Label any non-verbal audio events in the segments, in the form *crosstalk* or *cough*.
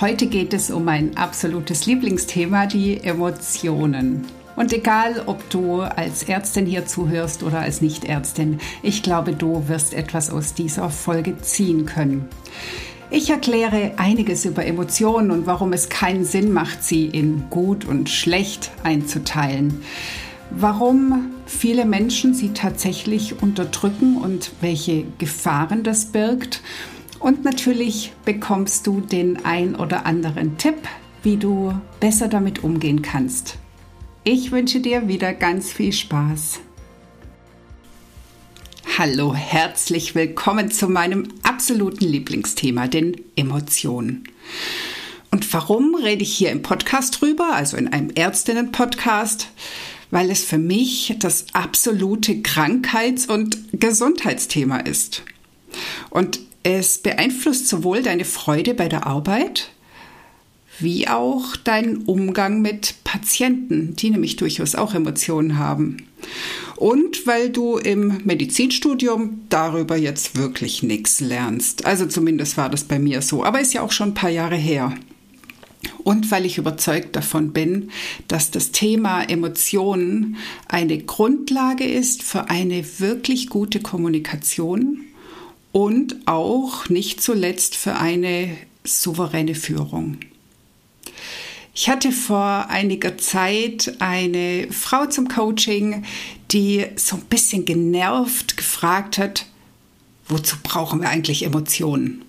Heute geht es um mein absolutes Lieblingsthema, die Emotionen. Und egal, ob du als Ärztin hier zuhörst oder als Nichtärztin, ich glaube, du wirst etwas aus dieser Folge ziehen können. Ich erkläre einiges über Emotionen und warum es keinen Sinn macht, sie in gut und schlecht einzuteilen. Warum viele Menschen sie tatsächlich unterdrücken und welche Gefahren das birgt und natürlich bekommst du den ein oder anderen Tipp, wie du besser damit umgehen kannst. Ich wünsche dir wieder ganz viel Spaß. Hallo, herzlich willkommen zu meinem absoluten Lieblingsthema, den Emotionen. Und warum rede ich hier im Podcast drüber, also in einem Ärztinnen-Podcast? Weil es für mich das absolute Krankheits- und Gesundheitsthema ist. Und es beeinflusst sowohl deine Freude bei der Arbeit wie auch deinen Umgang mit Patienten, die nämlich durchaus auch Emotionen haben. Und weil du im Medizinstudium darüber jetzt wirklich nichts lernst. Also zumindest war das bei mir so, aber ist ja auch schon ein paar Jahre her. Und weil ich überzeugt davon bin, dass das Thema Emotionen eine Grundlage ist für eine wirklich gute Kommunikation und auch nicht zuletzt für eine souveräne Führung. Ich hatte vor einiger Zeit eine Frau zum Coaching, die so ein bisschen genervt gefragt hat, wozu brauchen wir eigentlich Emotionen?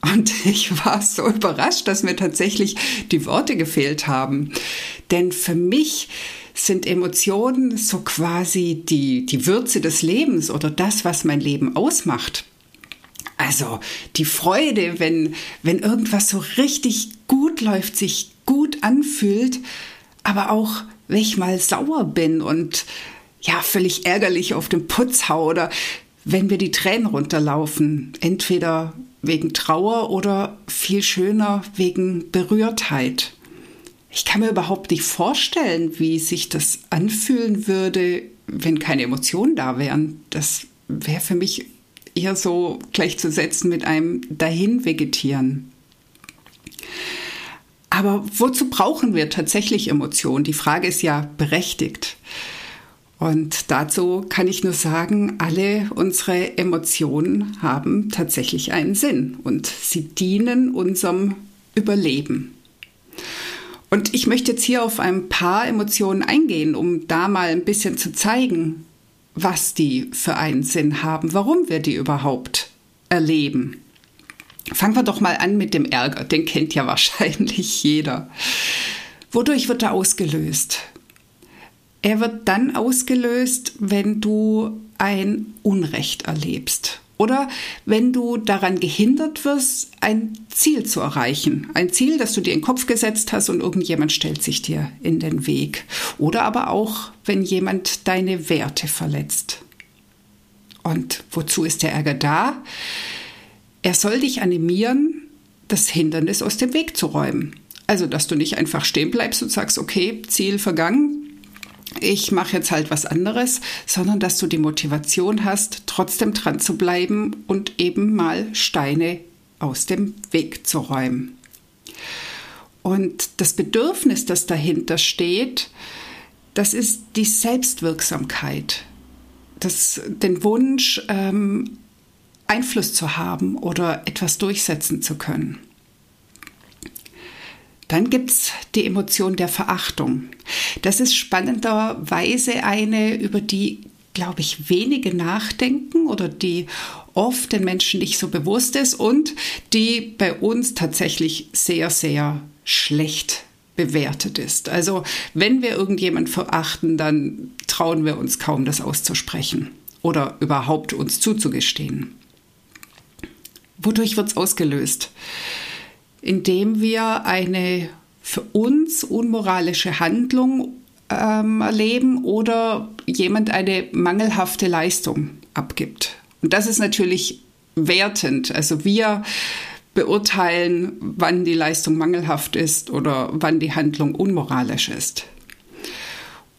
Und *laughs* ich war so überrascht, dass mir tatsächlich die Worte gefehlt haben. Denn für mich sind Emotionen so quasi die, die Würze des Lebens oder das, was mein Leben ausmacht. Also die Freude, wenn, wenn irgendwas so richtig gut läuft, sich gut anfühlt, aber auch, wenn ich mal sauer bin und ja, völlig ärgerlich auf den Putz hau oder wenn mir die Tränen runterlaufen, entweder wegen Trauer oder viel schöner wegen Berührtheit. Ich kann mir überhaupt nicht vorstellen, wie sich das anfühlen würde, wenn keine Emotionen da wären. Das wäre für mich eher so gleichzusetzen mit einem Dahinvegetieren. Aber wozu brauchen wir tatsächlich Emotionen? Die Frage ist ja berechtigt. Und dazu kann ich nur sagen, alle unsere Emotionen haben tatsächlich einen Sinn und sie dienen unserem Überleben. Und ich möchte jetzt hier auf ein paar Emotionen eingehen, um da mal ein bisschen zu zeigen, was die für einen Sinn haben, warum wir die überhaupt erleben. Fangen wir doch mal an mit dem Ärger, den kennt ja *laughs* wahrscheinlich jeder. Wodurch wird er ausgelöst? Er wird dann ausgelöst, wenn du ein Unrecht erlebst oder wenn du daran gehindert wirst, ein Ziel zu erreichen. Ein Ziel, das du dir in den Kopf gesetzt hast und irgendjemand stellt sich dir in den Weg. Oder aber auch, wenn jemand deine Werte verletzt. Und wozu ist der Ärger da? Er soll dich animieren, das Hindernis aus dem Weg zu räumen. Also, dass du nicht einfach stehen bleibst und sagst, okay, Ziel vergangen, ich mache jetzt halt was anderes, sondern dass du die Motivation hast, trotzdem dran zu bleiben und eben mal Steine aus dem Weg zu räumen. Und das Bedürfnis, das dahinter steht, das ist die Selbstwirksamkeit, das, den Wunsch, ähm, Einfluss zu haben oder etwas durchsetzen zu können. Dann gibt es die Emotion der Verachtung. Das ist spannenderweise eine, über die, glaube ich, wenige nachdenken oder die oft den Menschen nicht so bewusst ist und die bei uns tatsächlich sehr, sehr schlecht bewertet ist. Also wenn wir irgendjemand verachten, dann trauen wir uns kaum, das auszusprechen oder überhaupt uns zuzugestehen. Wodurch wird es ausgelöst? Indem wir eine für uns unmoralische Handlung ähm, erleben oder jemand eine mangelhafte Leistung abgibt. Und das ist natürlich wertend. Also wir beurteilen, wann die Leistung mangelhaft ist oder wann die Handlung unmoralisch ist.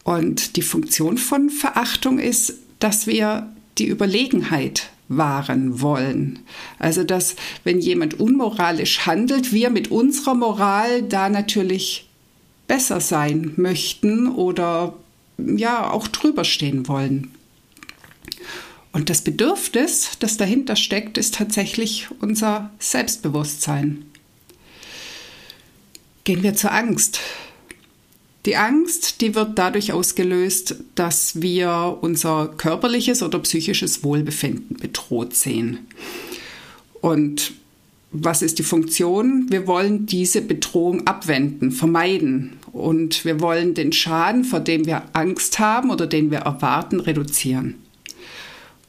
Und die Funktion von Verachtung ist, dass wir die Überlegenheit wahren wollen. Also dass wenn jemand unmoralisch handelt, wir mit unserer Moral da natürlich besser sein möchten oder ja auch drüber stehen wollen. Und das Bedürfnis, das dahinter steckt, ist tatsächlich unser Selbstbewusstsein. Gehen wir zur Angst. Die Angst, die wird dadurch ausgelöst, dass wir unser körperliches oder psychisches Wohlbefinden bedroht sehen. Und was ist die Funktion? Wir wollen diese Bedrohung abwenden, vermeiden und wir wollen den Schaden, vor dem wir Angst haben oder den wir erwarten, reduzieren.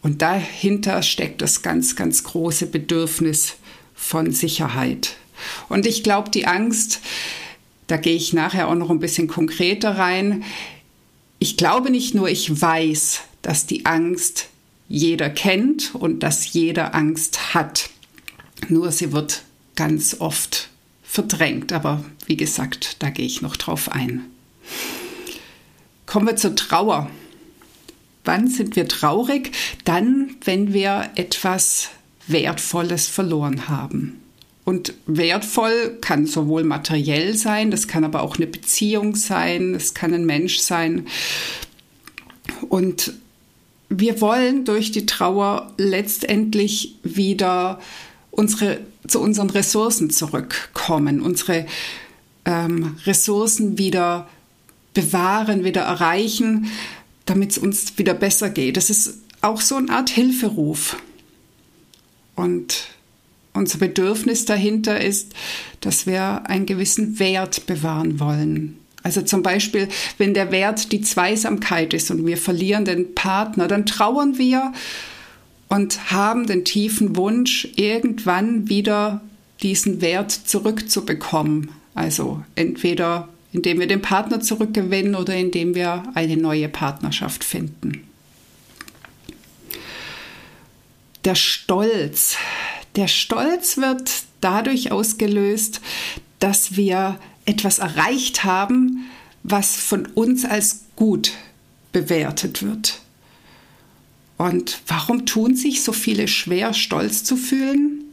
Und dahinter steckt das ganz, ganz große Bedürfnis von Sicherheit. Und ich glaube, die Angst, da gehe ich nachher auch noch ein bisschen konkreter rein. Ich glaube nicht nur, ich weiß, dass die Angst jeder kennt und dass jeder Angst hat. Nur sie wird ganz oft verdrängt. Aber wie gesagt, da gehe ich noch drauf ein. Kommen wir zur Trauer. Wann sind wir traurig? Dann, wenn wir etwas Wertvolles verloren haben. Und wertvoll kann sowohl materiell sein, das kann aber auch eine Beziehung sein, es kann ein Mensch sein. Und wir wollen durch die Trauer letztendlich wieder unsere, zu unseren Ressourcen zurückkommen, unsere ähm, Ressourcen wieder bewahren, wieder erreichen, damit es uns wieder besser geht. Das ist auch so eine Art Hilferuf. Und unser Bedürfnis dahinter ist, dass wir einen gewissen Wert bewahren wollen. Also zum Beispiel, wenn der Wert die Zweisamkeit ist und wir verlieren den Partner, dann trauern wir und haben den tiefen Wunsch, irgendwann wieder diesen Wert zurückzubekommen. Also entweder indem wir den Partner zurückgewinnen oder indem wir eine neue Partnerschaft finden. Der Stolz. Der Stolz wird dadurch ausgelöst, dass wir etwas erreicht haben, was von uns als gut bewertet wird. Und warum tun sich so viele schwer, stolz zu fühlen?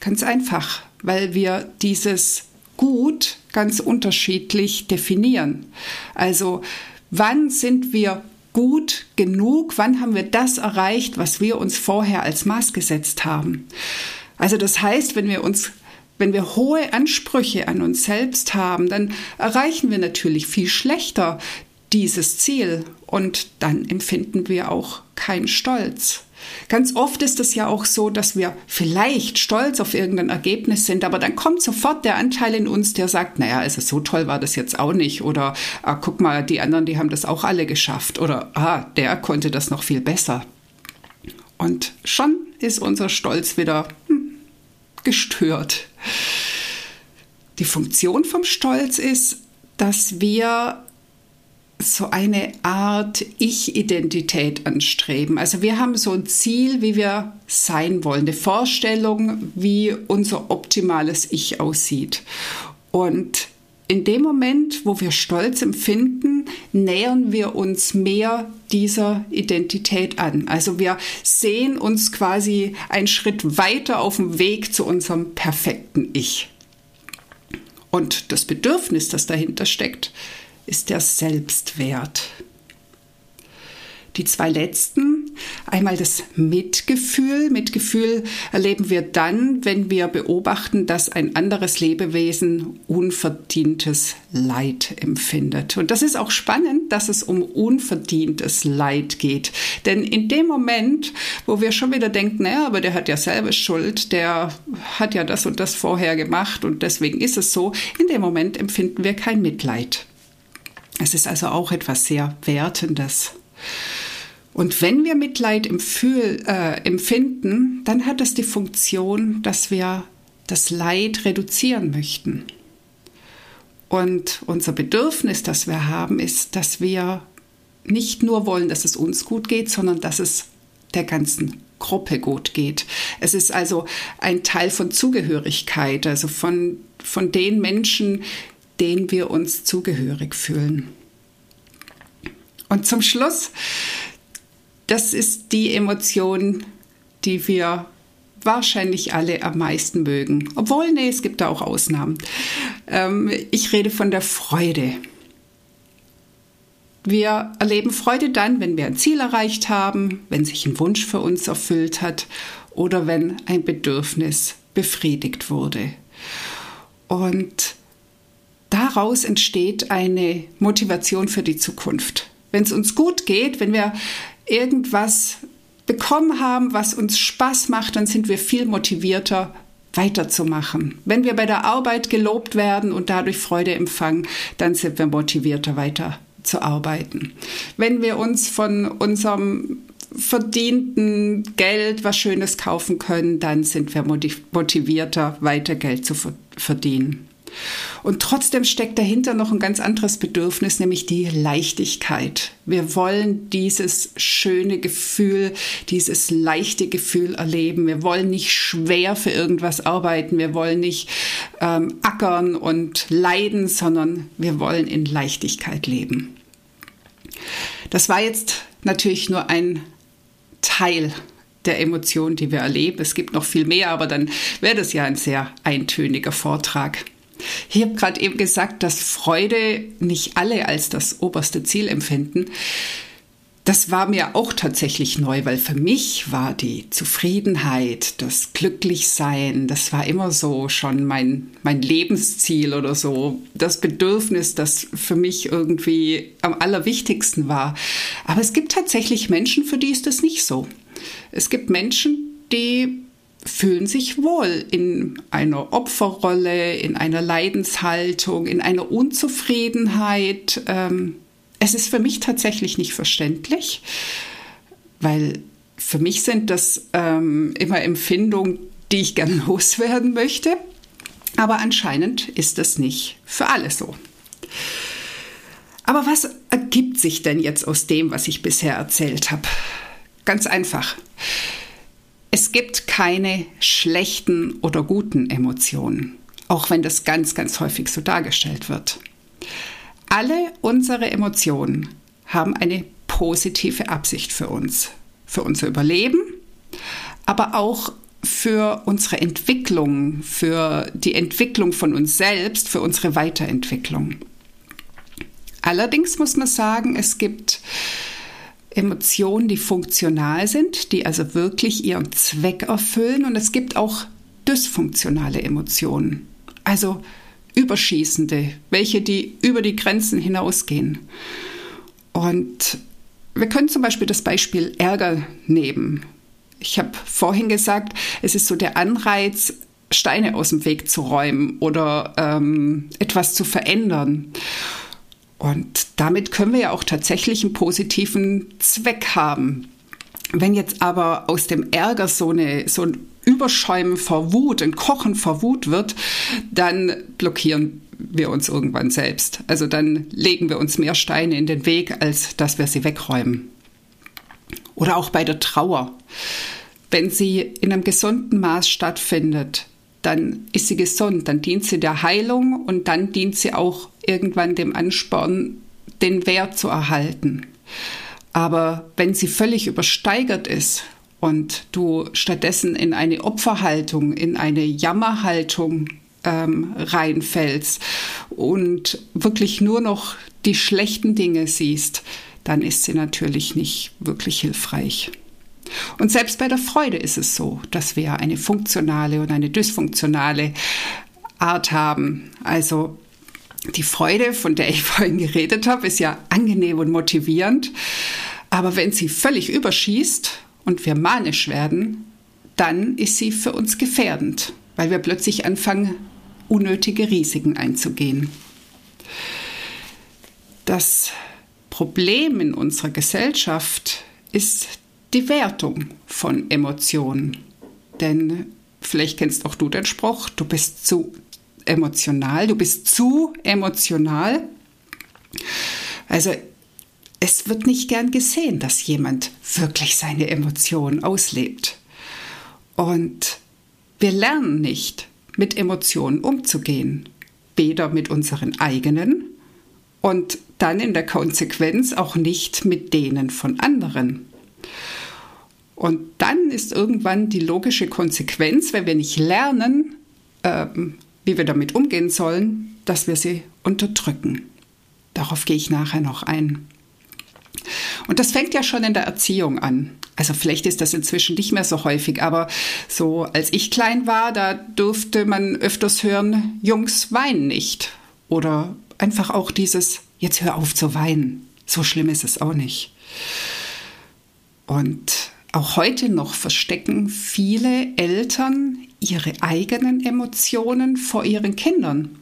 Ganz einfach, weil wir dieses Gut ganz unterschiedlich definieren. Also wann sind wir gut genug, wann haben wir das erreicht, was wir uns vorher als Maß gesetzt haben. Also das heißt, wenn wir uns wenn wir hohe Ansprüche an uns selbst haben, dann erreichen wir natürlich viel schlechter dieses Ziel und dann empfinden wir auch keinen Stolz. Ganz oft ist es ja auch so, dass wir vielleicht stolz auf irgendein Ergebnis sind, aber dann kommt sofort der Anteil in uns, der sagt, naja, also so toll war das jetzt auch nicht oder ah, guck mal, die anderen, die haben das auch alle geschafft oder ah, der konnte das noch viel besser. Und schon ist unser Stolz wieder hm, gestört. Die Funktion vom Stolz ist, dass wir so eine Art Ich-Identität anstreben. Also wir haben so ein Ziel, wie wir sein wollen, eine Vorstellung, wie unser optimales Ich aussieht. Und in dem Moment, wo wir Stolz empfinden, nähern wir uns mehr dieser Identität an. Also wir sehen uns quasi einen Schritt weiter auf dem Weg zu unserem perfekten Ich. Und das Bedürfnis, das dahinter steckt, ist der Selbstwert. Die zwei letzten, einmal das Mitgefühl. Mitgefühl erleben wir dann, wenn wir beobachten, dass ein anderes Lebewesen unverdientes Leid empfindet. Und das ist auch spannend, dass es um unverdientes Leid geht. Denn in dem Moment, wo wir schon wieder denken, naja, aber der hat ja selber Schuld, der hat ja das und das vorher gemacht und deswegen ist es so, in dem Moment empfinden wir kein Mitleid. Es ist also auch etwas sehr Wertendes. Und wenn wir Mitleid empfühl, äh, empfinden, dann hat es die Funktion, dass wir das Leid reduzieren möchten. Und unser Bedürfnis, das wir haben, ist, dass wir nicht nur wollen, dass es uns gut geht, sondern dass es der ganzen Gruppe gut geht. Es ist also ein Teil von Zugehörigkeit, also von, von den Menschen, denen wir uns zugehörig fühlen. Und zum Schluss, das ist die Emotion, die wir wahrscheinlich alle am meisten mögen. Obwohl, nee, es gibt da auch Ausnahmen. Ähm, ich rede von der Freude. Wir erleben Freude dann, wenn wir ein Ziel erreicht haben, wenn sich ein Wunsch für uns erfüllt hat oder wenn ein Bedürfnis befriedigt wurde. Und daraus entsteht eine Motivation für die Zukunft. Wenn es uns gut geht, wenn wir irgendwas bekommen haben, was uns Spaß macht, dann sind wir viel motivierter weiterzumachen. Wenn wir bei der Arbeit gelobt werden und dadurch Freude empfangen, dann sind wir motivierter weiter zu arbeiten. Wenn wir uns von unserem verdienten Geld was Schönes kaufen können, dann sind wir motivierter, weiter Geld zu verdienen. Und trotzdem steckt dahinter noch ein ganz anderes Bedürfnis, nämlich die Leichtigkeit. Wir wollen dieses schöne Gefühl, dieses leichte Gefühl erleben. Wir wollen nicht schwer für irgendwas arbeiten. Wir wollen nicht ähm, ackern und leiden, sondern wir wollen in Leichtigkeit leben. Das war jetzt natürlich nur ein Teil der Emotionen, die wir erleben. Es gibt noch viel mehr, aber dann wäre das ja ein sehr eintöniger Vortrag. Ich habe gerade eben gesagt, dass Freude nicht alle als das oberste Ziel empfinden. Das war mir auch tatsächlich neu, weil für mich war die Zufriedenheit, das Glücklichsein, das war immer so schon mein, mein Lebensziel oder so, das Bedürfnis, das für mich irgendwie am allerwichtigsten war. Aber es gibt tatsächlich Menschen, für die ist das nicht so. Es gibt Menschen, die fühlen sich wohl in einer Opferrolle, in einer Leidenshaltung, in einer Unzufriedenheit. Ähm, es ist für mich tatsächlich nicht verständlich, weil für mich sind das ähm, immer Empfindungen, die ich gerne *laughs* loswerden möchte. Aber anscheinend ist das nicht für alle so. Aber was ergibt sich denn jetzt aus dem, was ich bisher erzählt habe? Ganz einfach. Es gibt keine schlechten oder guten Emotionen, auch wenn das ganz, ganz häufig so dargestellt wird. Alle unsere Emotionen haben eine positive Absicht für uns, für unser Überleben, aber auch für unsere Entwicklung, für die Entwicklung von uns selbst, für unsere Weiterentwicklung. Allerdings muss man sagen, es gibt Emotionen, die funktional sind, die also wirklich ihren Zweck erfüllen. Und es gibt auch dysfunktionale Emotionen, also überschießende, welche die über die Grenzen hinausgehen. Und wir können zum Beispiel das Beispiel Ärger nehmen. Ich habe vorhin gesagt, es ist so der Anreiz, Steine aus dem Weg zu räumen oder ähm, etwas zu verändern. Und damit können wir ja auch tatsächlich einen positiven Zweck haben. Wenn jetzt aber aus dem Ärger so, eine, so ein Überschäumen vor Wut, ein Kochen vor Wut wird, dann blockieren wir uns irgendwann selbst. Also dann legen wir uns mehr Steine in den Weg, als dass wir sie wegräumen. Oder auch bei der Trauer. Wenn sie in einem gesunden Maß stattfindet, dann ist sie gesund, dann dient sie der Heilung und dann dient sie auch irgendwann dem Ansporn, den Wert zu erhalten. Aber wenn sie völlig übersteigert ist und du stattdessen in eine Opferhaltung, in eine Jammerhaltung ähm, reinfällst und wirklich nur noch die schlechten Dinge siehst, dann ist sie natürlich nicht wirklich hilfreich. Und selbst bei der Freude ist es so, dass wir eine funktionale und eine dysfunktionale Art haben. Also die Freude, von der ich *laughs* vorhin geredet habe, ist ja angenehm und motivierend. Aber wenn sie völlig überschießt und wir manisch werden, dann ist sie für uns gefährdend, weil wir plötzlich anfangen, unnötige Risiken einzugehen. Das Problem in unserer Gesellschaft ist die Wertung von Emotionen. Denn vielleicht kennst auch du den Spruch, du bist zu emotional, du bist zu emotional. Also es wird nicht gern gesehen, dass jemand wirklich seine Emotionen auslebt. Und wir lernen nicht, mit Emotionen umzugehen, weder mit unseren eigenen und dann in der Konsequenz auch nicht mit denen von anderen. Und dann ist irgendwann die logische Konsequenz, wenn wir nicht lernen, ähm, wie wir damit umgehen sollen, dass wir sie unterdrücken. Darauf gehe ich nachher noch ein. Und das fängt ja schon in der Erziehung an. Also vielleicht ist das inzwischen nicht mehr so häufig, aber so als ich klein war, da durfte man öfters hören, Jungs weinen nicht. Oder einfach auch dieses, jetzt hör auf zu weinen. So schlimm ist es auch nicht. Und auch heute noch verstecken viele Eltern ihre eigenen Emotionen vor ihren Kindern.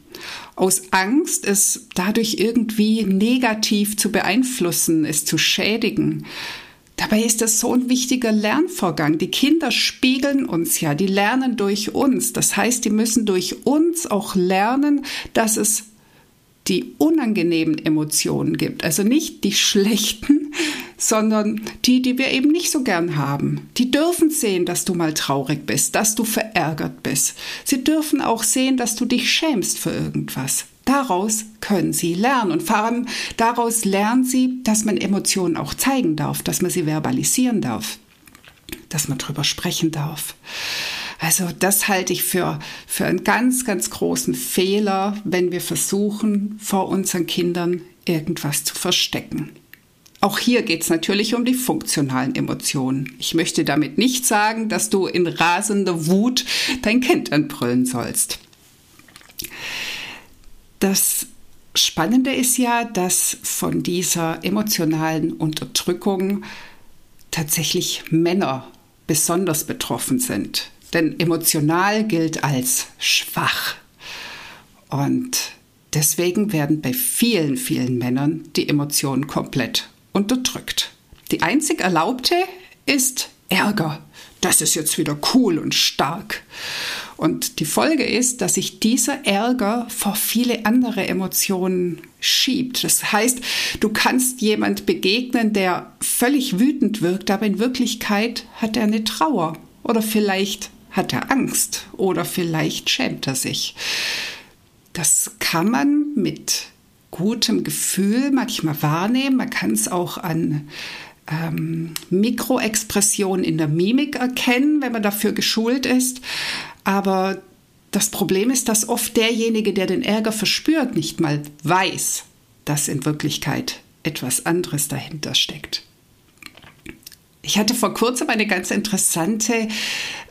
Aus Angst, es dadurch irgendwie negativ zu beeinflussen, es zu schädigen. Dabei ist das so ein wichtiger Lernvorgang. Die Kinder spiegeln uns ja, die lernen durch uns. Das heißt, die müssen durch uns auch lernen, dass es die unangenehmen Emotionen gibt. Also nicht die schlechten, sondern die, die wir eben nicht so gern haben. Die dürfen sehen, dass du mal traurig bist, dass du verärgert bist. Sie dürfen auch sehen, dass du dich schämst für irgendwas. Daraus können sie lernen und vor allem daraus lernen sie, dass man Emotionen auch zeigen darf, dass man sie verbalisieren darf, dass man drüber sprechen darf. Also das halte ich für, für einen ganz, ganz großen Fehler, wenn wir versuchen, vor unseren Kindern irgendwas zu verstecken. Auch hier geht es natürlich um die funktionalen Emotionen. Ich möchte damit nicht sagen, dass du in rasender Wut dein Kind anbrüllen sollst. Das Spannende ist ja, dass von dieser emotionalen Unterdrückung tatsächlich Männer besonders betroffen sind. Denn emotional gilt als schwach. Und deswegen werden bei vielen, vielen Männern die Emotionen komplett unterdrückt. Die einzig erlaubte ist Ärger. Das ist jetzt wieder cool und stark. Und die Folge ist, dass sich dieser Ärger vor viele andere Emotionen schiebt. Das heißt, du kannst jemand begegnen, der völlig wütend wirkt, aber in Wirklichkeit hat er eine Trauer oder vielleicht hat er Angst oder vielleicht schämt er sich. Das kann man mit gutem Gefühl manchmal wahrnehmen. Man kann es auch an ähm, Mikroexpressionen in der Mimik erkennen, wenn man dafür geschult ist. Aber das Problem ist, dass oft derjenige, der den Ärger verspürt, nicht mal weiß, dass in Wirklichkeit etwas anderes dahinter steckt. Ich hatte vor kurzem eine ganz interessante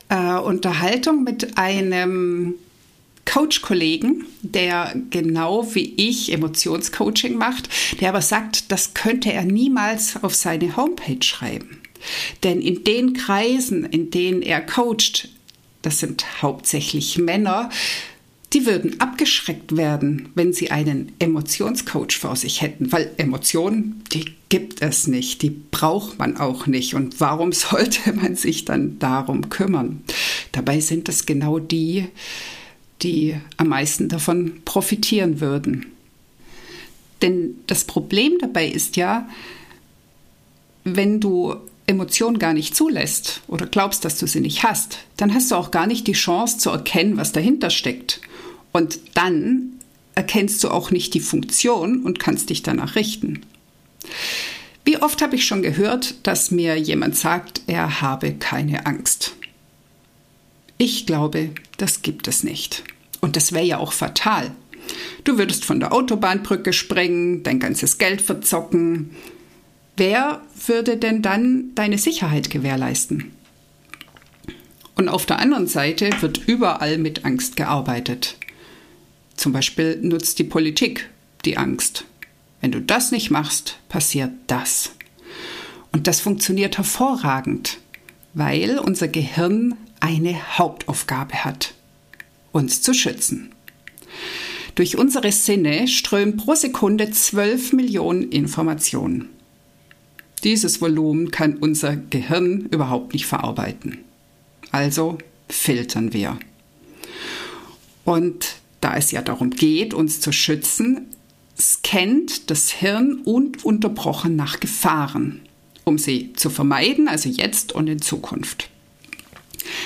äh, Unterhaltung mit einem Coach-Kollegen, der genau wie ich Emotionscoaching macht, der aber sagt, das könnte er niemals auf seine Homepage schreiben. Denn in den Kreisen, in denen er coacht, das sind hauptsächlich Männer, die würden abgeschreckt werden, wenn sie einen Emotionscoach vor sich hätten, weil Emotionen, die gibt es nicht, die braucht man auch nicht. Und warum *laughs* sollte man sich dann darum kümmern? Dabei sind es genau die, die am meisten davon profitieren würden. Denn das Problem dabei ist ja, wenn du Emotionen gar nicht zulässt oder glaubst, dass du sie nicht hast, dann hast du auch gar nicht die Chance zu erkennen, was dahinter steckt. Und dann erkennst du auch nicht die Funktion und kannst dich danach richten. Wie oft habe ich schon gehört, dass mir jemand sagt, er habe keine Angst. Ich glaube, das gibt es nicht. Und das wäre ja auch fatal. Du würdest von der Autobahnbrücke springen, dein ganzes Geld verzocken. Wer würde denn dann deine Sicherheit gewährleisten? Und auf der anderen Seite wird überall mit Angst gearbeitet. Zum Beispiel nutzt die Politik die Angst. Wenn du das nicht machst, passiert das. Und das funktioniert hervorragend, weil unser Gehirn eine Hauptaufgabe hat, uns zu schützen. Durch unsere Sinne strömen pro Sekunde 12 Millionen Informationen. Dieses Volumen kann unser Gehirn überhaupt nicht verarbeiten. Also filtern wir. Und da es ja darum geht, uns zu schützen, scannt das Hirn ununterbrochen nach Gefahren, um sie zu vermeiden, also jetzt und in Zukunft.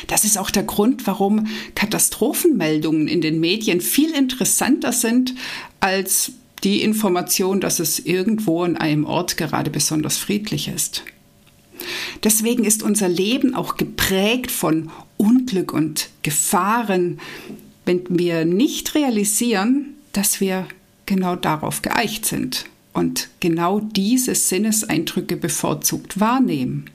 Das ist auch der Grund, warum Katastrophenmeldungen in den Medien viel interessanter sind als die Information, dass es irgendwo an einem Ort gerade besonders friedlich ist. Deswegen ist unser Leben auch geprägt von Unglück und Gefahren, wenn wir nicht realisieren, dass wir genau darauf geeicht sind und genau diese Sinneseindrücke bevorzugt wahrnehmen.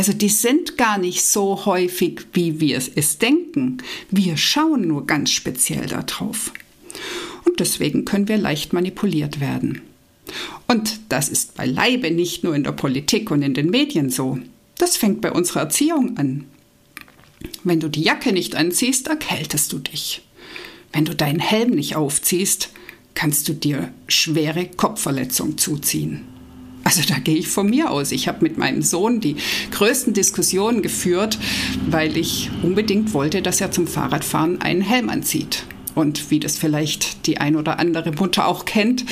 Also die sind gar nicht so häufig, wie wir es denken. Wir schauen nur ganz speziell darauf. Und deswegen können wir leicht manipuliert werden. Und das ist beileibe nicht nur in der Politik und in den Medien so. Das fängt bei unserer Erziehung an. Wenn du die Jacke nicht anziehst, erkältest du dich. Wenn du deinen Helm nicht aufziehst, kannst du dir schwere Kopfverletzungen zuziehen. Also da gehe ich von mir aus. Ich habe mit meinem Sohn die größten Diskussionen geführt, weil ich unbedingt wollte, dass er zum Fahrradfahren einen Helm anzieht. Und wie das vielleicht die ein oder andere Mutter auch kennt,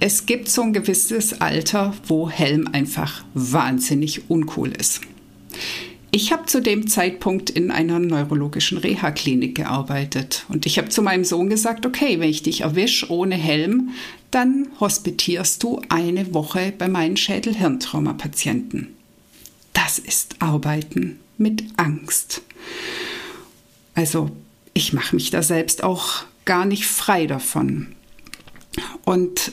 es gibt so ein gewisses Alter, wo Helm einfach wahnsinnig uncool ist. Ich habe zu dem Zeitpunkt in einer neurologischen Reha-Klinik gearbeitet und ich habe zu meinem Sohn gesagt, okay, wenn ich dich erwische ohne Helm, dann hospitierst du eine Woche bei meinen Schädel-Hirntrauma-Patienten. Das ist Arbeiten mit Angst. Also ich mache mich da selbst auch gar nicht frei davon. Und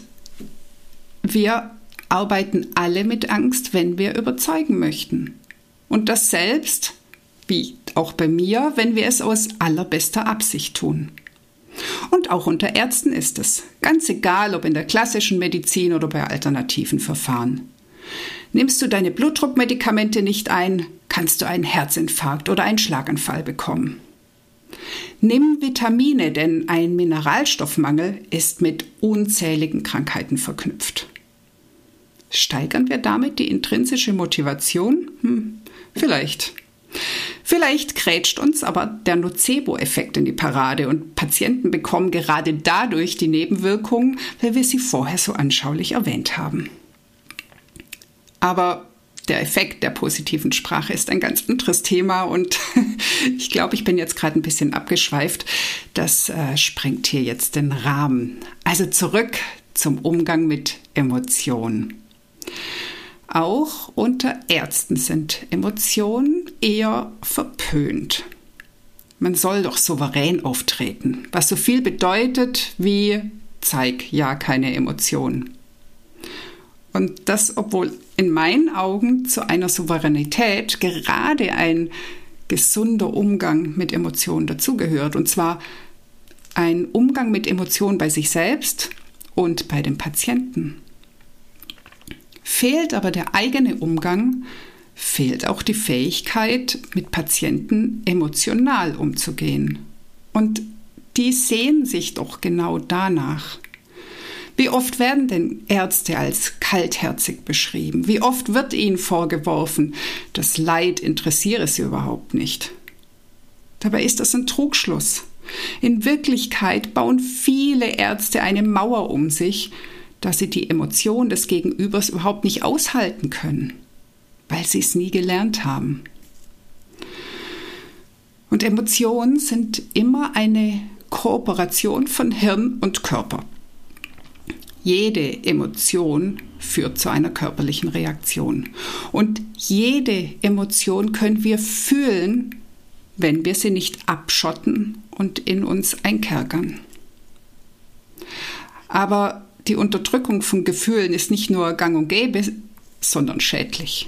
wir arbeiten alle mit Angst, wenn wir überzeugen möchten. Und das selbst, wie auch bei mir, wenn wir es aus allerbester Absicht tun. Und auch unter Ärzten ist es, ganz egal ob in der klassischen Medizin oder bei alternativen Verfahren. Nimmst du deine Blutdruckmedikamente nicht ein, kannst du einen Herzinfarkt oder einen Schlaganfall bekommen. Nimm Vitamine, denn ein Mineralstoffmangel ist mit unzähligen Krankheiten verknüpft. Steigern wir damit die intrinsische Motivation? Hm, Vielleicht. Vielleicht grätscht uns aber der Nocebo-Effekt in die Parade und Patienten bekommen gerade dadurch die Nebenwirkungen, weil wir sie vorher so anschaulich erwähnt haben. Aber der Effekt der positiven Sprache ist ein ganz anderes Thema und *laughs* ich glaube, ich bin jetzt gerade ein bisschen abgeschweift. Das äh, sprengt hier jetzt den Rahmen. Also zurück zum Umgang mit Emotionen. Auch unter Ärzten sind Emotionen eher verpönt. Man soll doch souverän auftreten, was so viel bedeutet wie zeig ja keine Emotionen. Und das, obwohl in meinen Augen zu einer Souveränität gerade ein gesunder Umgang mit Emotionen dazugehört. Und zwar ein Umgang mit Emotionen bei sich selbst und bei dem Patienten. Fehlt aber der eigene Umgang, fehlt auch die Fähigkeit, mit Patienten emotional umzugehen. Und die sehen sich doch genau danach. Wie oft werden denn Ärzte als kaltherzig beschrieben? Wie oft wird ihnen vorgeworfen, das Leid interessiere sie überhaupt nicht? Dabei ist das ein Trugschluss. In Wirklichkeit bauen viele Ärzte eine Mauer um sich, dass sie die Emotion des Gegenübers überhaupt nicht aushalten können, weil sie es nie gelernt haben. Und Emotionen sind immer eine Kooperation von Hirn und Körper. Jede Emotion führt zu einer körperlichen Reaktion. Und jede Emotion können wir fühlen, wenn wir sie nicht abschotten und in uns einkerkern. Aber die Unterdrückung von Gefühlen ist nicht nur gang und gäbe, sondern schädlich.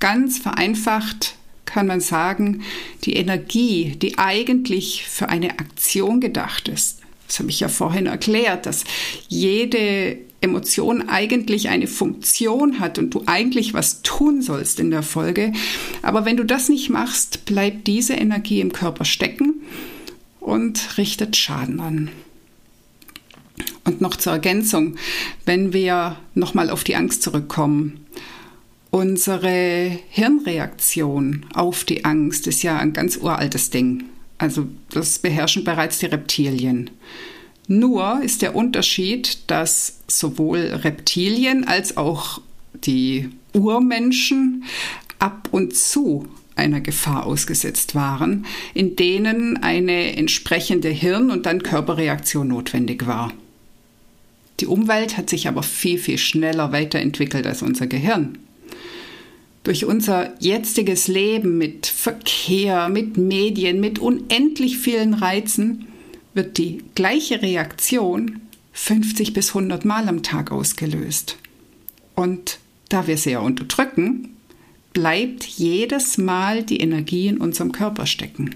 Ganz vereinfacht kann man sagen, die Energie, die eigentlich für eine Aktion gedacht ist, das habe ich ja vorhin erklärt, dass jede Emotion eigentlich eine Funktion hat und du eigentlich was tun sollst in der Folge. Aber wenn du das nicht machst, bleibt diese Energie im Körper stecken und richtet Schaden an. Und noch zur Ergänzung, wenn wir nochmal auf die Angst zurückkommen Unsere Hirnreaktion auf die Angst ist ja ein ganz uraltes Ding. Also das beherrschen bereits die Reptilien. Nur ist der Unterschied, dass sowohl Reptilien als auch die Urmenschen ab und zu einer Gefahr ausgesetzt waren, in denen eine entsprechende Hirn- und dann Körperreaktion notwendig war. Die Umwelt hat sich aber viel, viel schneller weiterentwickelt als unser Gehirn. Durch unser jetziges Leben mit Verkehr, mit Medien, mit unendlich vielen Reizen wird die gleiche Reaktion 50 bis 100 Mal am Tag ausgelöst. Und da wir sie ja unterdrücken, bleibt jedes Mal die Energie in unserem Körper stecken.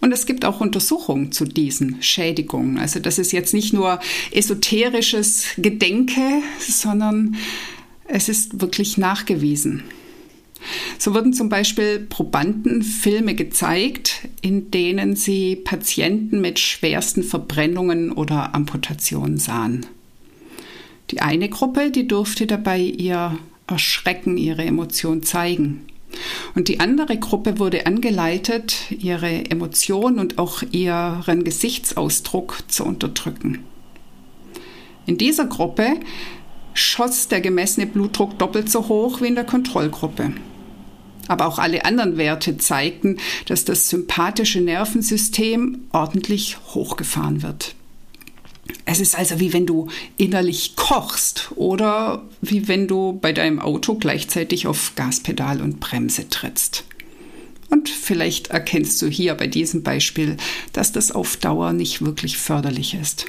Und es gibt auch Untersuchungen zu diesen Schädigungen. Also das ist jetzt nicht nur esoterisches Gedenke, sondern es ist wirklich nachgewiesen. So wurden zum Beispiel Probanden Filme gezeigt, in denen sie Patienten mit schwersten Verbrennungen oder Amputationen sahen. Die eine Gruppe, die durfte dabei ihr Erschrecken, ihre Emotion zeigen. Und die andere Gruppe wurde angeleitet, ihre Emotion und auch ihren Gesichtsausdruck zu unterdrücken. In dieser Gruppe schoss der gemessene Blutdruck doppelt so hoch wie in der Kontrollgruppe. Aber auch alle anderen Werte zeigten, dass das sympathische Nervensystem ordentlich hochgefahren wird. Es ist also wie wenn du innerlich kochst oder wie wenn du bei deinem Auto gleichzeitig auf Gaspedal und Bremse trittst. Und vielleicht erkennst du hier bei diesem Beispiel, dass das auf Dauer nicht wirklich förderlich ist.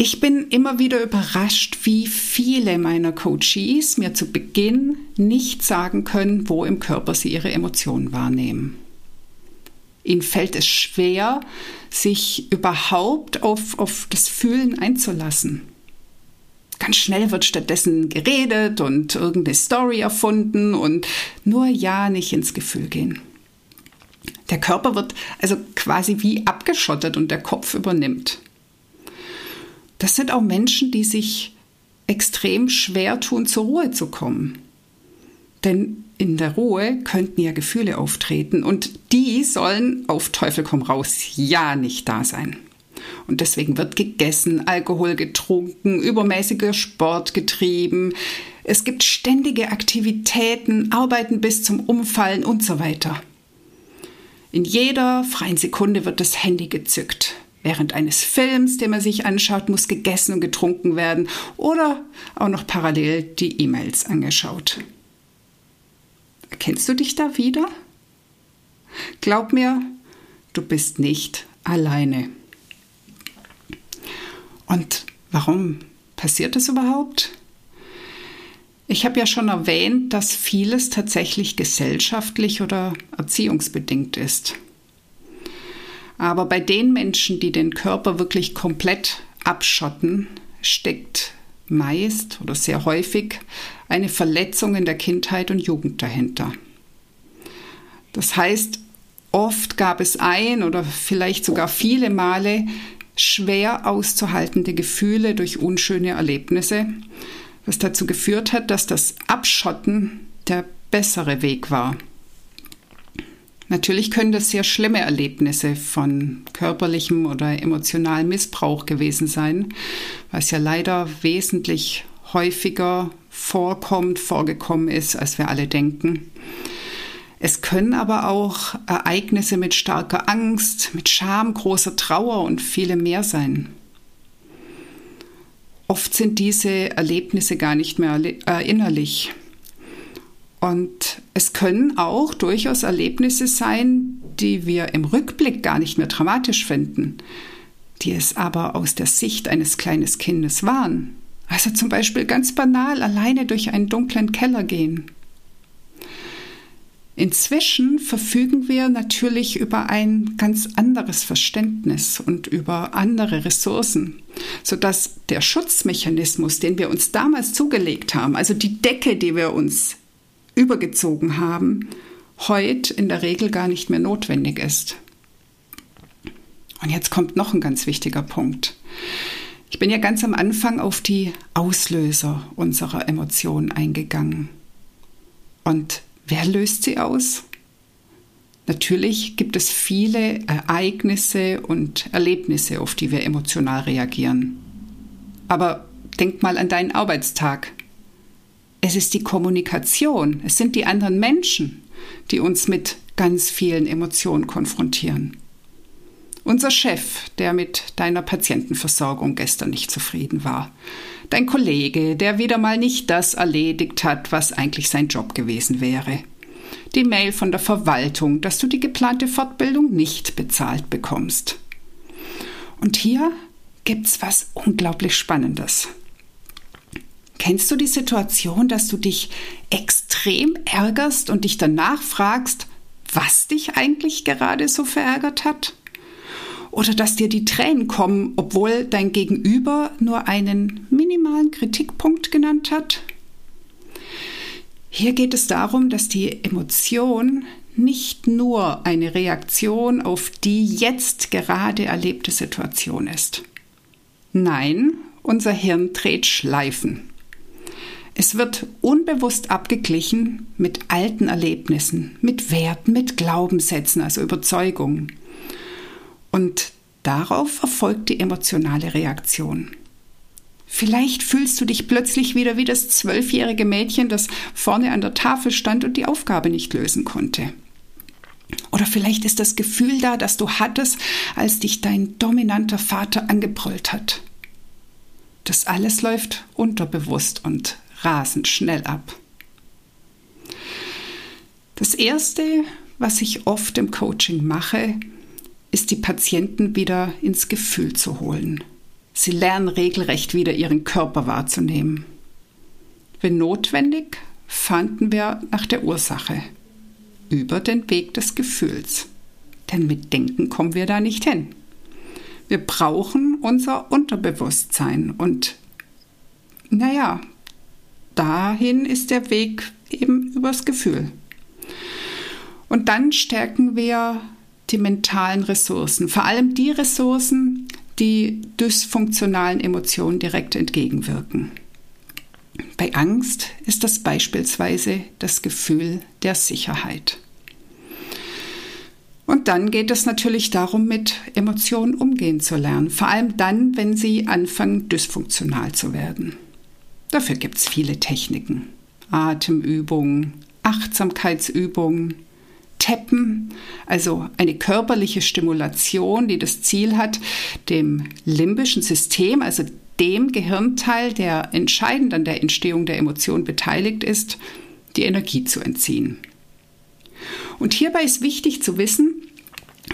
Ich bin immer wieder überrascht, wie viele meiner Coaches mir zu Beginn nicht sagen können, wo im Körper sie ihre Emotionen wahrnehmen. Ihnen fällt es schwer, sich überhaupt auf, auf das Fühlen einzulassen. Ganz schnell wird stattdessen geredet und irgendeine Story erfunden und nur ja nicht ins Gefühl gehen. Der Körper wird also quasi wie abgeschottet und der Kopf übernimmt. Das sind auch Menschen, die sich extrem schwer tun, zur Ruhe zu kommen. Denn in der Ruhe könnten ja Gefühle auftreten und die sollen auf Teufel komm raus ja nicht da sein. Und deswegen wird gegessen, Alkohol getrunken, übermäßiger Sport getrieben. Es gibt ständige Aktivitäten, Arbeiten bis zum Umfallen und so weiter. In jeder freien Sekunde wird das Handy gezückt. Während eines Films, den man sich anschaut, muss gegessen und getrunken werden oder auch noch parallel die E-Mails angeschaut. Erkennst du dich da wieder? Glaub mir, du bist nicht alleine. Und warum passiert das überhaupt? Ich habe ja schon erwähnt, dass vieles tatsächlich gesellschaftlich oder erziehungsbedingt ist. Aber bei den Menschen, die den Körper wirklich komplett abschotten, steckt meist oder sehr häufig eine Verletzung in der Kindheit und Jugend dahinter. Das heißt, oft gab es ein oder vielleicht sogar viele Male schwer auszuhaltende Gefühle durch unschöne Erlebnisse, was dazu geführt hat, dass das Abschotten der bessere Weg war. Natürlich können das sehr schlimme Erlebnisse von körperlichem oder emotionalem Missbrauch gewesen sein, was ja leider wesentlich häufiger vorkommt, vorgekommen ist, als wir alle denken. Es können aber auch Ereignisse mit starker Angst, mit Scham, großer Trauer und viele mehr sein. Oft sind diese Erlebnisse gar nicht mehr erinnerlich. Und es können auch durchaus Erlebnisse sein, die wir im Rückblick gar nicht mehr dramatisch finden, die es aber aus der Sicht eines kleinen Kindes waren. Also zum Beispiel ganz banal alleine durch einen dunklen Keller gehen. Inzwischen verfügen wir natürlich über ein ganz anderes Verständnis und über andere Ressourcen, sodass der Schutzmechanismus, den wir uns damals zugelegt haben, also die Decke, die wir uns übergezogen haben, heute in der Regel gar nicht mehr notwendig ist. Und jetzt kommt noch ein ganz wichtiger Punkt. Ich bin ja ganz am Anfang auf die Auslöser unserer Emotionen eingegangen. Und wer löst sie aus? Natürlich gibt es viele Ereignisse und Erlebnisse, auf die wir emotional reagieren. Aber denk mal an deinen Arbeitstag. Es ist die Kommunikation, es sind die anderen Menschen, die uns mit ganz vielen Emotionen konfrontieren. Unser Chef, der mit deiner Patientenversorgung gestern nicht zufrieden war. Dein Kollege, der wieder mal nicht das erledigt hat, was eigentlich sein Job gewesen wäre. Die Mail von der Verwaltung, dass du die geplante Fortbildung nicht bezahlt bekommst. Und hier gibt's was unglaublich Spannendes. Kennst du die Situation, dass du dich extrem ärgerst und dich danach fragst, was dich eigentlich gerade so verärgert hat? oder dass dir die Tränen kommen, obwohl dein Gegenüber nur einen minimalen Kritikpunkt genannt hat? Hier geht es darum, dass die Emotion nicht nur eine Reaktion auf die jetzt gerade erlebte Situation ist. Nein, unser Hirn dreht Schleifen. Es wird unbewusst abgeglichen mit alten Erlebnissen, mit Werten, mit Glaubenssätzen, also Überzeugungen. Und darauf erfolgt die emotionale Reaktion. Vielleicht fühlst du dich plötzlich wieder wie das zwölfjährige Mädchen, das vorne an der Tafel stand und die Aufgabe nicht lösen konnte. Oder vielleicht ist das Gefühl da, das du hattest, als dich dein dominanter Vater angebrüllt hat. Das alles läuft unterbewusst und rasend schnell ab. Das Erste, was ich oft im Coaching mache, ist die Patienten wieder ins Gefühl zu holen. Sie lernen regelrecht wieder ihren Körper wahrzunehmen. Wenn notwendig, fanden wir nach der Ursache über den Weg des Gefühls. Denn mit Denken kommen wir da nicht hin. Wir brauchen unser Unterbewusstsein und naja, dahin ist der Weg eben übers Gefühl. Und dann stärken wir die mentalen Ressourcen, vor allem die Ressourcen, die dysfunktionalen Emotionen direkt entgegenwirken. Bei Angst ist das beispielsweise das Gefühl der Sicherheit. Und dann geht es natürlich darum, mit Emotionen umgehen zu lernen, vor allem dann, wenn sie anfangen, dysfunktional zu werden. Dafür gibt es viele Techniken. Atemübungen, Achtsamkeitsübungen, Tappen, also eine körperliche Stimulation, die das Ziel hat, dem limbischen System, also dem Gehirnteil, der entscheidend an der Entstehung der Emotion beteiligt ist, die Energie zu entziehen. Und hierbei ist wichtig zu wissen,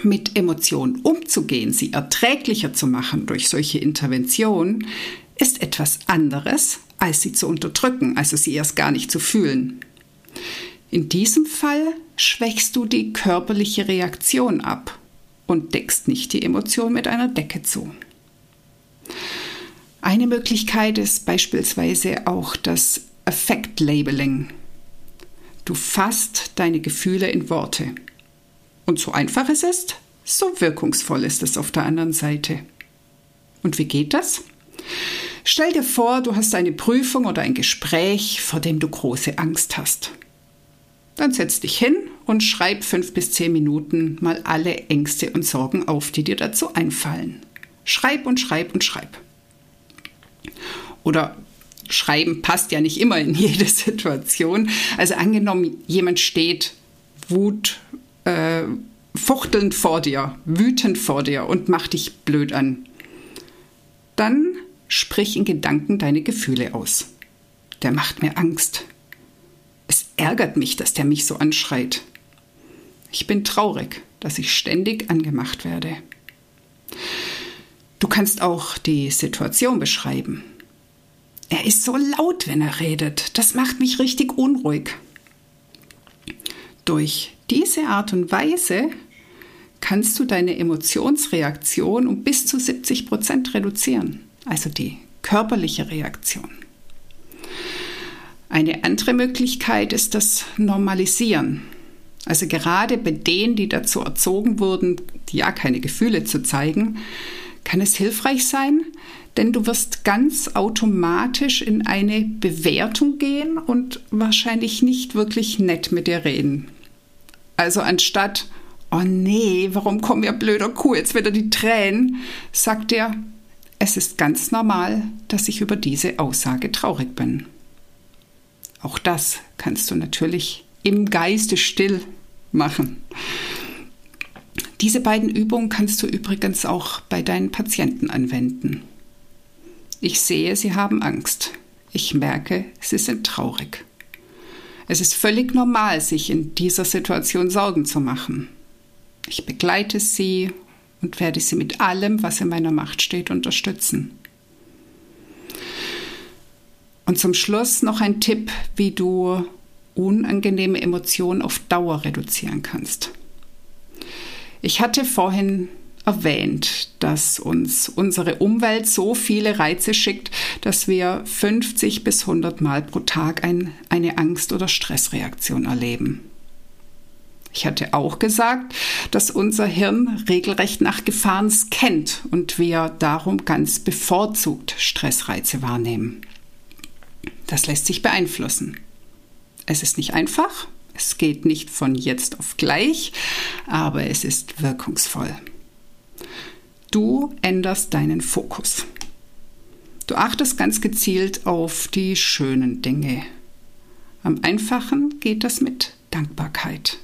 mit Emotionen umzugehen, sie erträglicher zu machen durch solche Interventionen, ist etwas anderes, als sie zu unterdrücken, also sie erst gar nicht zu fühlen. In diesem Fall schwächst du die körperliche Reaktion ab und deckst nicht die Emotion mit einer Decke zu. Eine Möglichkeit ist beispielsweise auch das Affect-Labeling. Du fasst deine Gefühle in Worte. Und so einfach es ist, so wirkungsvoll ist es auf der anderen Seite. Und wie geht das? Stell dir vor, du hast eine Prüfung oder ein Gespräch, vor dem du große Angst hast. Dann setz dich hin und schreib fünf bis zehn Minuten mal alle Ängste und Sorgen auf, die dir dazu einfallen. Schreib und schreib und schreib. Oder schreiben passt ja nicht immer in *laughs* jede Situation. Also angenommen, jemand steht wut, äh, fuchtelnd vor dir, wütend vor dir und macht dich blöd an. Dann sprich in Gedanken deine Gefühle aus. Der macht mir Angst. Es ärgert mich, dass der mich so anschreit. Ich bin traurig, dass ich ständig angemacht werde. Du kannst auch die Situation beschreiben. Er ist so laut, wenn er redet. Das macht mich richtig unruhig. Durch diese Art und Weise kannst du deine Emotionsreaktion um bis zu 70 Prozent reduzieren, also die körperliche Reaktion. Eine andere Möglichkeit ist das Normalisieren. Also gerade bei denen, die dazu erzogen wurden, ja keine Gefühle zu zeigen, kann es hilfreich sein, denn du wirst ganz automatisch in eine Bewertung gehen und wahrscheinlich nicht wirklich nett mit dir reden. Also anstatt, oh nee, warum kommen wir blöder Kuh jetzt wieder die Tränen, sagt er, es ist ganz normal, dass ich über diese Aussage traurig bin. Auch das kannst du natürlich im Geiste still machen. Diese beiden Übungen kannst du übrigens auch bei deinen Patienten anwenden. Ich sehe, sie haben Angst. Ich merke, sie sind traurig. Es ist völlig normal, sich in dieser Situation Sorgen zu machen. Ich begleite sie und werde sie mit allem, was in meiner Macht steht, unterstützen. Und zum Schluss noch ein Tipp, wie du unangenehme Emotionen auf Dauer reduzieren kannst. Ich hatte vorhin erwähnt, dass uns unsere Umwelt so viele Reize schickt, dass wir 50 bis 100 Mal pro Tag ein, eine Angst- oder Stressreaktion erleben. Ich hatte auch gesagt, dass unser Hirn regelrecht nach Gefahren scannt und wir darum ganz bevorzugt Stressreize wahrnehmen. Das lässt sich beeinflussen. Es ist nicht einfach, es geht nicht von jetzt auf gleich, aber es ist wirkungsvoll. Du änderst deinen Fokus. Du achtest ganz gezielt auf die schönen Dinge. Am einfachen geht das mit Dankbarkeit.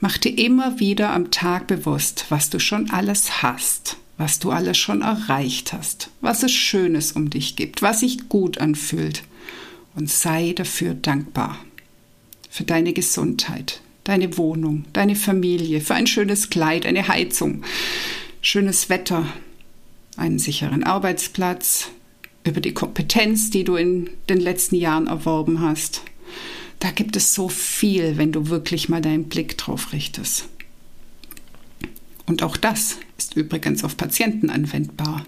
Mach dir immer wieder am Tag bewusst, was du schon alles hast, was du alles schon erreicht hast, was es Schönes um dich gibt, was sich gut anfühlt. Und sei dafür dankbar. Für deine Gesundheit, deine Wohnung, deine Familie, für ein schönes Kleid, eine Heizung, schönes Wetter, einen sicheren Arbeitsplatz, über die Kompetenz, die du in den letzten Jahren erworben hast. Da gibt es so viel, wenn du wirklich mal deinen Blick drauf richtest. Und auch das ist übrigens auf Patienten anwendbar.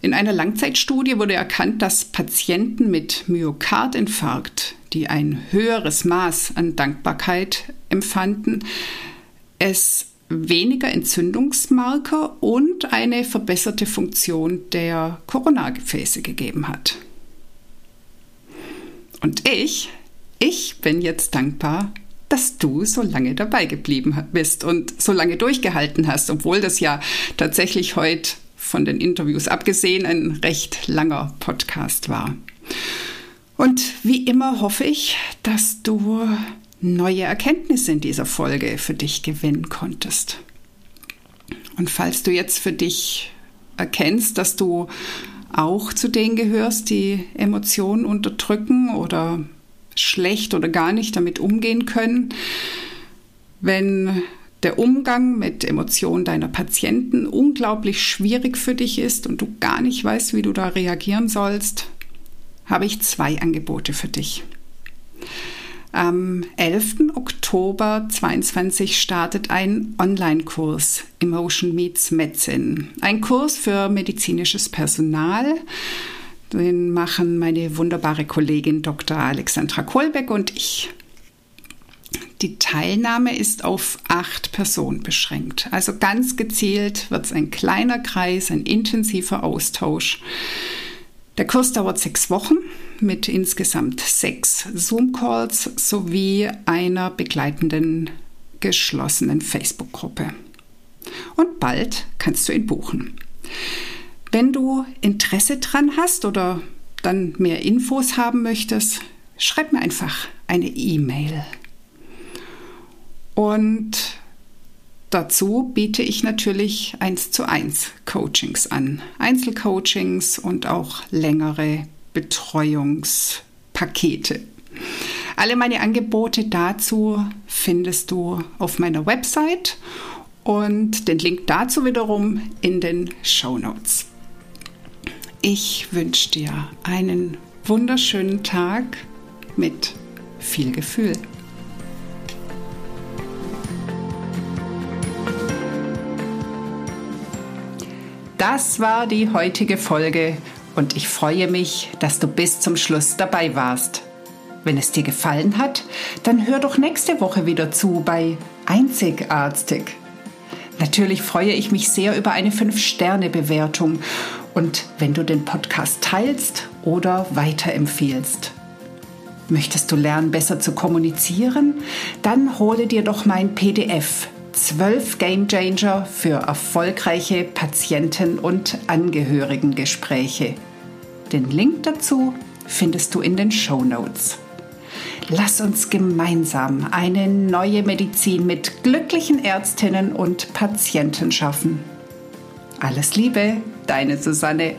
In einer Langzeitstudie wurde erkannt, dass Patienten mit Myokardinfarkt, die ein höheres Maß an Dankbarkeit empfanden, es weniger Entzündungsmarker und eine verbesserte Funktion der Koronargefäße gegeben hat. Und ich, ich bin jetzt dankbar, dass du so lange dabei geblieben bist und so lange durchgehalten hast, obwohl das ja tatsächlich heute von den Interviews abgesehen ein recht langer Podcast war. Und wie immer hoffe ich, dass du neue Erkenntnisse in dieser Folge für dich gewinnen konntest. Und falls du jetzt für dich erkennst, dass du auch zu denen gehörst, die Emotionen unterdrücken oder schlecht oder gar nicht damit umgehen können, wenn der Umgang mit Emotionen deiner Patienten unglaublich schwierig für dich ist und du gar nicht weißt, wie du da reagieren sollst, habe ich zwei Angebote für dich. Am 11. Oktober 2022 startet ein Online-Kurs Emotion Meets Medicine. Ein Kurs für medizinisches Personal. Den machen meine wunderbare Kollegin Dr. Alexandra Kohlbeck und ich. Die Teilnahme ist auf acht Personen beschränkt. Also ganz gezielt wird es ein kleiner Kreis, ein intensiver Austausch. Der Kurs dauert sechs Wochen mit insgesamt sechs Zoom-Calls sowie einer begleitenden geschlossenen Facebook-Gruppe. Und bald kannst du ihn buchen. Wenn du Interesse dran hast oder dann mehr Infos haben möchtest, schreib mir einfach eine E-Mail. Und dazu biete ich natürlich eins zu eins Coachings an, Einzelcoachings und auch längere Betreuungspakete. Alle meine Angebote dazu findest du auf meiner Website und den Link dazu wiederum in den Show Notes. Ich wünsche dir einen wunderschönen Tag mit viel Gefühl. Das war die heutige Folge und ich freue mich, dass du bis zum Schluss dabei warst. Wenn es dir gefallen hat, dann hör doch nächste Woche wieder zu bei Einzigartig. Natürlich freue ich mich sehr über eine 5-Sterne-Bewertung und wenn du den Podcast teilst oder weiterempfiehlst. Möchtest du lernen, besser zu kommunizieren? Dann hole dir doch mein PDF 12 Game Changer für erfolgreiche Patienten- und Angehörigengespräche. Den Link dazu findest du in den Show Notes. Lass uns gemeinsam eine neue Medizin mit glücklichen Ärztinnen und Patienten schaffen. Alles Liebe, deine Susanne.